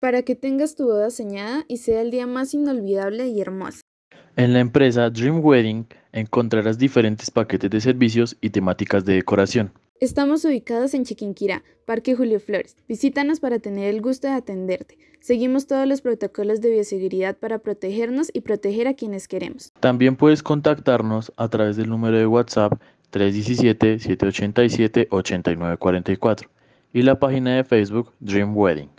Para que tengas tu boda soñada y sea el día más inolvidable y hermoso. En la empresa Dream Wedding encontrarás diferentes paquetes de servicios y temáticas de decoración. Estamos ubicados en Chiquinquirá, Parque Julio Flores. Visítanos para tener el gusto de atenderte. Seguimos todos los protocolos de bioseguridad para protegernos y proteger a quienes queremos. También puedes contactarnos a través del número de WhatsApp 317-787-8944 y la página de Facebook Dream Wedding.